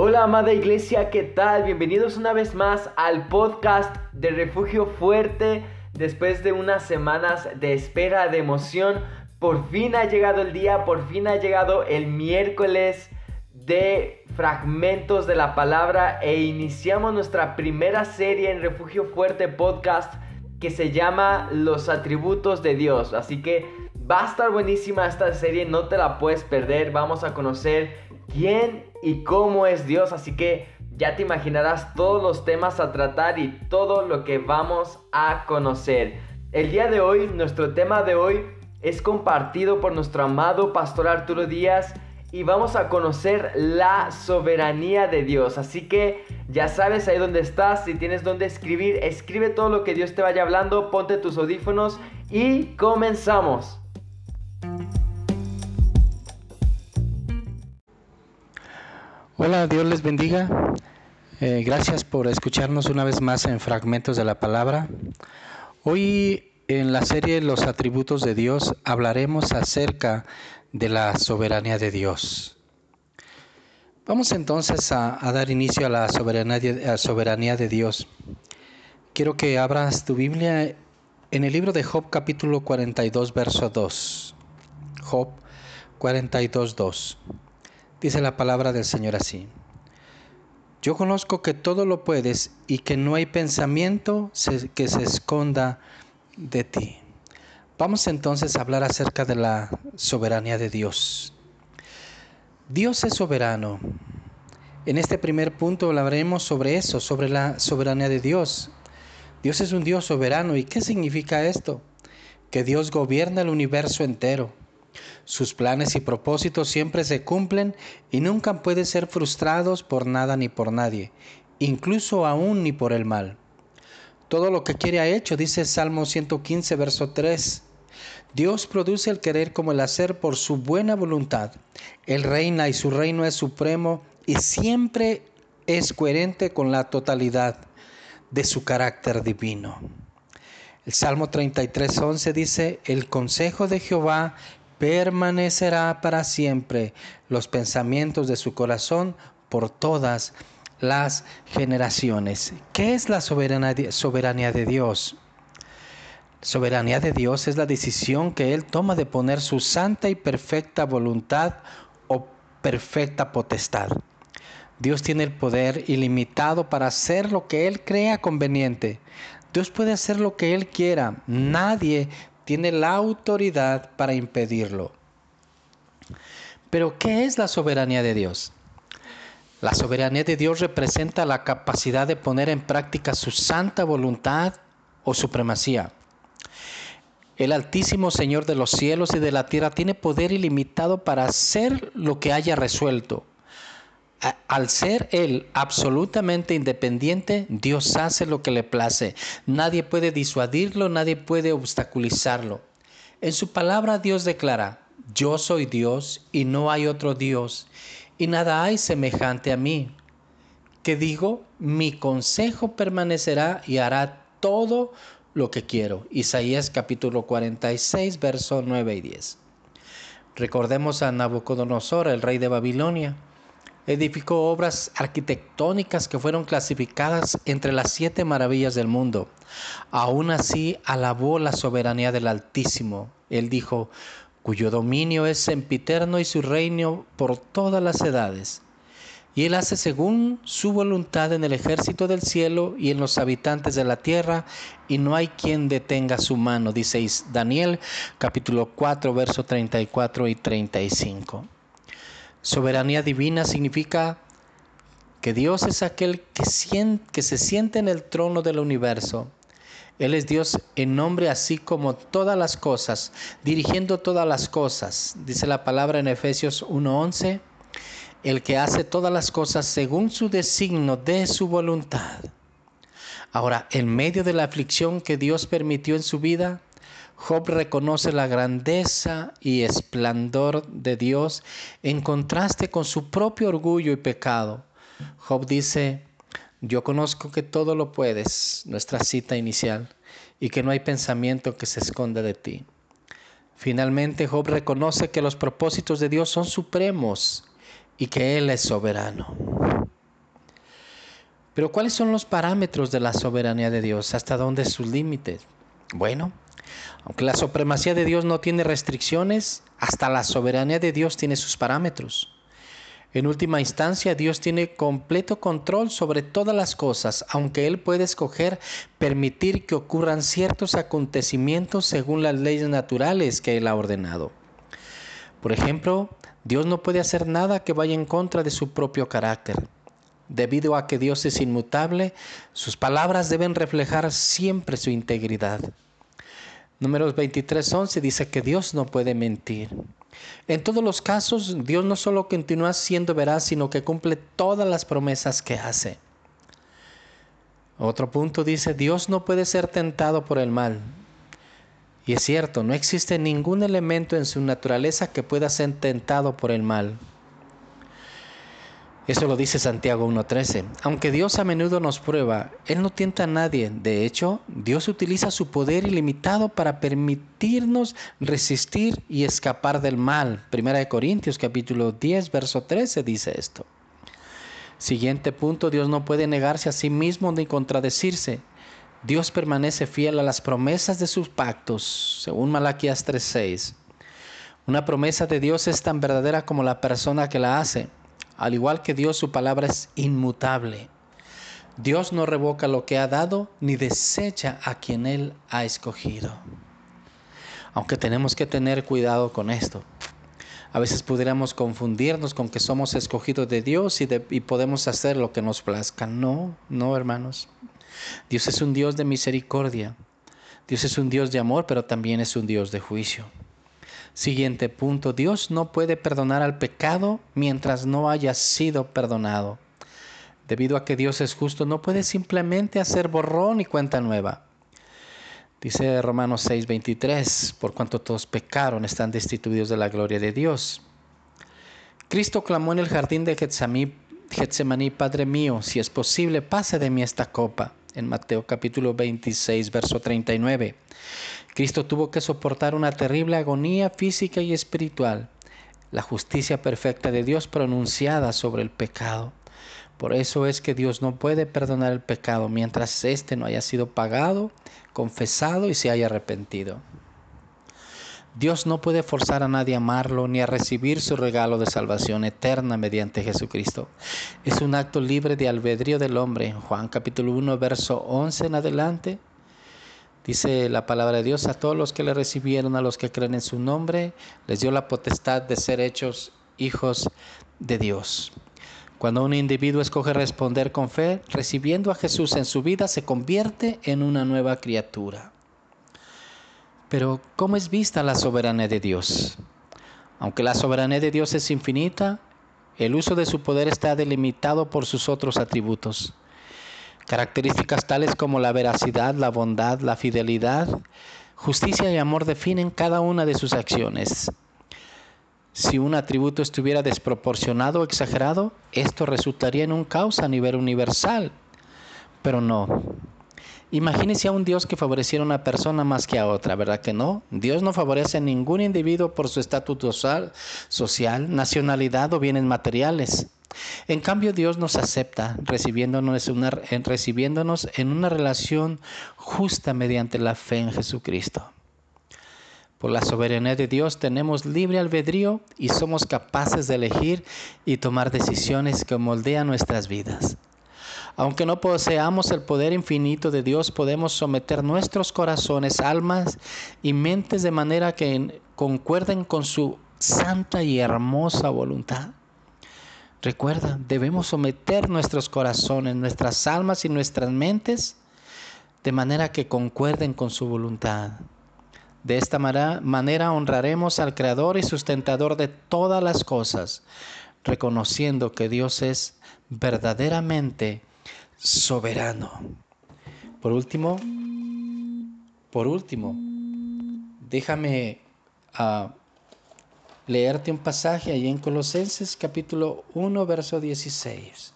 Hola amada iglesia, ¿qué tal? Bienvenidos una vez más al podcast de Refugio Fuerte. Después de unas semanas de espera, de emoción, por fin ha llegado el día, por fin ha llegado el miércoles de fragmentos de la palabra e iniciamos nuestra primera serie en Refugio Fuerte podcast que se llama Los atributos de Dios. Así que va a estar buenísima esta serie, no te la puedes perder. Vamos a conocer quién y cómo es Dios. Así que ya te imaginarás todos los temas a tratar y todo lo que vamos a conocer. El día de hoy, nuestro tema de hoy es compartido por nuestro amado pastor Arturo Díaz y vamos a conocer la soberanía de Dios. Así que ya sabes ahí donde estás, si tienes donde escribir, escribe todo lo que Dios te vaya hablando, ponte tus audífonos y comenzamos. Hola, Dios les bendiga. Eh, gracias por escucharnos una vez más en Fragmentos de la Palabra. Hoy en la serie Los atributos de Dios hablaremos acerca de la soberanía de Dios. Vamos entonces a, dar inicio a la soberanía, soberanía de Dios. Quiero que abras tu Biblia en el libro de Job capítulo 42, verso 2. Job 42, 2. Dice la palabra del Señor así. Yo conozco que todo lo puedes y que no hay pensamiento que se esconda de ti. Vamos entonces a hablar acerca de la soberanía de Dios. Dios es soberano. En este primer punto hablaremos sobre eso, sobre la soberanía de Dios. Dios es un Dios soberano. ¿Y qué significa esto? Que Dios gobierna el universo entero. Sus planes y propósitos siempre se cumplen y nunca pueden ser frustrados por nada ni por nadie, incluso aún ni por el mal. Todo lo que quiere ha hecho, dice Salmo 115, verso 3. Dios produce el querer como el hacer por su buena voluntad. Él reina y su reino es supremo y siempre es coherente con la totalidad de su carácter divino. El Salmo 33.11 dice, el consejo de Jehová permanecerá para siempre, los pensamientos de su corazón por todas las generaciones. ¿Qué es la soberanía de Dios? Soberanía de Dios es la decisión que Él toma de poner su santa y perfecta voluntad o perfecta potestad. Dios tiene el poder ilimitado para hacer lo que Él crea conveniente. Dios puede hacer lo que Él quiera. Nadie tiene la autoridad para impedirlo. Pero ¿qué es la soberanía de Dios? La soberanía de Dios representa la capacidad de poner en práctica su santa voluntad o supremacía. El Altísimo Señor de los cielos y de la tierra tiene poder ilimitado para hacer lo que haya resuelto. Al ser Él absolutamente independiente, Dios hace lo que le place. Nadie puede disuadirlo, nadie puede obstaculizarlo. En su palabra Dios declara, yo soy Dios y no hay otro Dios, y nada hay semejante a mí. Que digo, mi consejo permanecerá y hará todo lo que quiero. Isaías capítulo 46, versos 9 y 10. Recordemos a Nabucodonosor, el rey de Babilonia. Edificó obras arquitectónicas que fueron clasificadas entre las siete maravillas del mundo. Aún así alabó la soberanía del Altísimo. Él dijo, cuyo dominio es sempiterno y su reino por todas las edades y Él hace según su voluntad en el ejército del cielo y en los habitantes de la tierra, y no hay quien detenga su mano, dice Daniel capítulo 4, verso 34 y 35. Soberanía divina significa que Dios es aquel que, que se siente en el trono del universo. Él es Dios en nombre así como todas las cosas, dirigiendo todas las cosas. Dice la palabra en Efesios 1:11 el que hace todas las cosas según su designio de su voluntad. Ahora, en medio de la aflicción que Dios permitió en su vida, Job reconoce la grandeza y esplendor de Dios en contraste con su propio orgullo y pecado. Job dice, yo conozco que todo lo puedes, nuestra cita inicial, y que no hay pensamiento que se esconda de ti. Finalmente, Job reconoce que los propósitos de Dios son supremos y que Él es soberano. Pero ¿cuáles son los parámetros de la soberanía de Dios? ¿Hasta dónde sus límites? Bueno, aunque la supremacía de Dios no tiene restricciones, hasta la soberanía de Dios tiene sus parámetros. En última instancia, Dios tiene completo control sobre todas las cosas, aunque Él puede escoger permitir que ocurran ciertos acontecimientos según las leyes naturales que Él ha ordenado. Por ejemplo, Dios no puede hacer nada que vaya en contra de su propio carácter. Debido a que Dios es inmutable, sus palabras deben reflejar siempre su integridad. Números 23:11 dice que Dios no puede mentir. En todos los casos, Dios no solo continúa siendo veraz, sino que cumple todas las promesas que hace. Otro punto dice, Dios no puede ser tentado por el mal. Y es cierto, no existe ningún elemento en su naturaleza que pueda ser tentado por el mal. Eso lo dice Santiago 1.13. Aunque Dios a menudo nos prueba, Él no tienta a nadie. De hecho, Dios utiliza su poder ilimitado para permitirnos resistir y escapar del mal. Primera de Corintios capítulo 10, verso 13 dice esto. Siguiente punto, Dios no puede negarse a sí mismo ni contradecirse. Dios permanece fiel a las promesas de sus pactos, según Malaquías 3:6. Una promesa de Dios es tan verdadera como la persona que la hace. Al igual que Dios, su palabra es inmutable. Dios no revoca lo que ha dado ni desecha a quien Él ha escogido. Aunque tenemos que tener cuidado con esto. A veces pudiéramos confundirnos con que somos escogidos de Dios y, y, podemos hacer lo que nos plazca. No, no, hermanos. Dios es un Dios de misericordia. Dios es un Dios de amor, pero también es un Dios de juicio. Siguiente punto, Dios no puede perdonar al pecado mientras no haya sido perdonado. Debido a que Dios es justo, no puede simplemente hacer borrón y cuenta nueva. Dice Romanos 6:23, por cuanto todos pecaron, están destituidos de la gloria de Dios. Cristo clamó en el jardín de Getsemaní, Padre mío, si es posible, pase de mí esta copa en Mateo capítulo 26, verso 39. Cristo tuvo que soportar una terrible agonía física y espiritual, la justicia perfecta de Dios pronunciada sobre el pecado. Por eso es que Dios no puede perdonar el pecado mientras éste no haya sido pagado, confesado y se haya arrepentido. Dios no puede forzar a nadie a amarlo ni a recibir su regalo de salvación eterna mediante Jesucristo. Es un acto libre de albedrío del hombre. Juan capítulo 1, verso 11 en adelante. Dice la palabra de Dios, a todos los que le recibieron, a los que creen en su nombre, les dio la potestad de ser hechos hijos de Dios. Cuando un individuo escoge responder con fe, recibiendo a Jesús en su vida, se convierte en una nueva criatura. Pero, ¿cómo es vista la soberanía de Dios? Aunque la soberanía de Dios es infinita, el uso de su poder está delimitado por sus otros atributos. Características tales como la veracidad, la bondad, la fidelidad, justicia y amor definen cada una de sus acciones. Si un atributo estuviera desproporcionado o exagerado, esto resultaría en un caos a nivel universal. Pero no, Imagínese a un Dios que favoreciera a una persona más que a otra, ¿verdad que no? Dios no favorece a ningún individuo por su estatus social, nacionalidad o bienes materiales. En cambio, Dios nos acepta recibiéndonos, recibiéndonos en una relación justa mediante la fe en Jesucristo. Por la soberanía de Dios tenemos libre albedrío y somos capaces de elegir y tomar decisiones que moldean nuestras vidas. Aunque no poseamos el poder infinito de Dios, podemos someter nuestros corazones, almas y mentes de manera que concuerden con su santa y hermosa voluntad. Recuerda, debemos someter nuestros corazones, nuestras almas y nuestras mentes de manera que concuerden con su voluntad. De esta manera honraremos al Creador y sustentador de todas las cosas, reconociendo que Dios es verdaderamente soberano. Por último, por último, déjame uh, leerte un pasaje ahí en Colosenses capítulo 1, verso 16.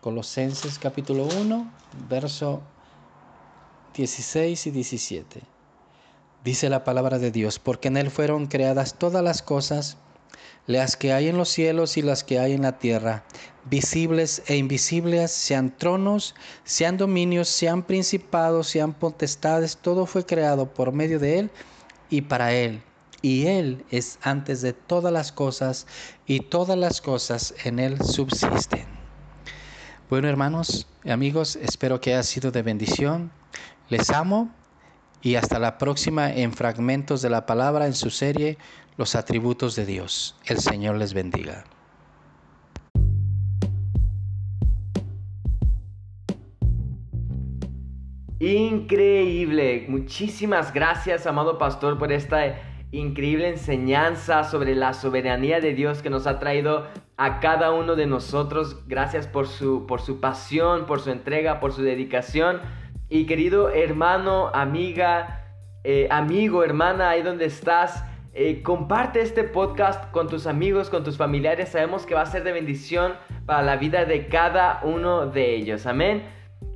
Colosenses capítulo 1, verso 16 y 17. Dice la palabra de Dios, porque en Él fueron creadas todas las cosas, las que hay en los cielos y las que hay en la tierra, visibles e invisibles, sean tronos, sean dominios, sean principados, sean potestades, todo fue creado por medio de Él y para Él. Y Él es antes de todas las cosas y todas las cosas en Él subsisten. Bueno hermanos, amigos, espero que haya sido de bendición. Les amo y hasta la próxima en Fragmentos de la Palabra en su serie Los Atributos de Dios. El Señor les bendiga. Increíble. Muchísimas gracias, amado pastor, por esta increíble enseñanza sobre la soberanía de Dios que nos ha traído a cada uno de nosotros. Gracias por su, por su pasión, por su entrega, por su dedicación. Y querido hermano, amiga, eh, amigo, hermana, ahí donde estás, eh, comparte este podcast con tus amigos, con tus familiares. Sabemos que va a ser de bendición para la vida de cada uno de ellos. Amén.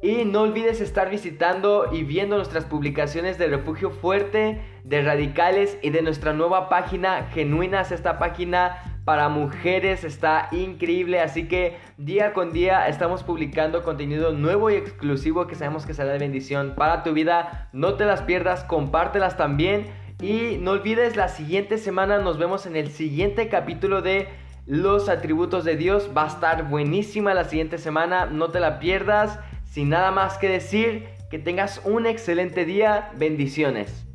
Y no olvides estar visitando y viendo nuestras publicaciones de Refugio Fuerte, de Radicales y de nuestra nueva página Genuinas. Esta página para mujeres está increíble, así que día con día estamos publicando contenido nuevo y exclusivo que sabemos que será de bendición para tu vida. No te las pierdas, compártelas también. Y no olvides, la siguiente semana nos vemos en el siguiente capítulo de los atributos de Dios. Va a estar buenísima la siguiente semana, no te la pierdas. Sin nada más que decir, que tengas un excelente día. Bendiciones.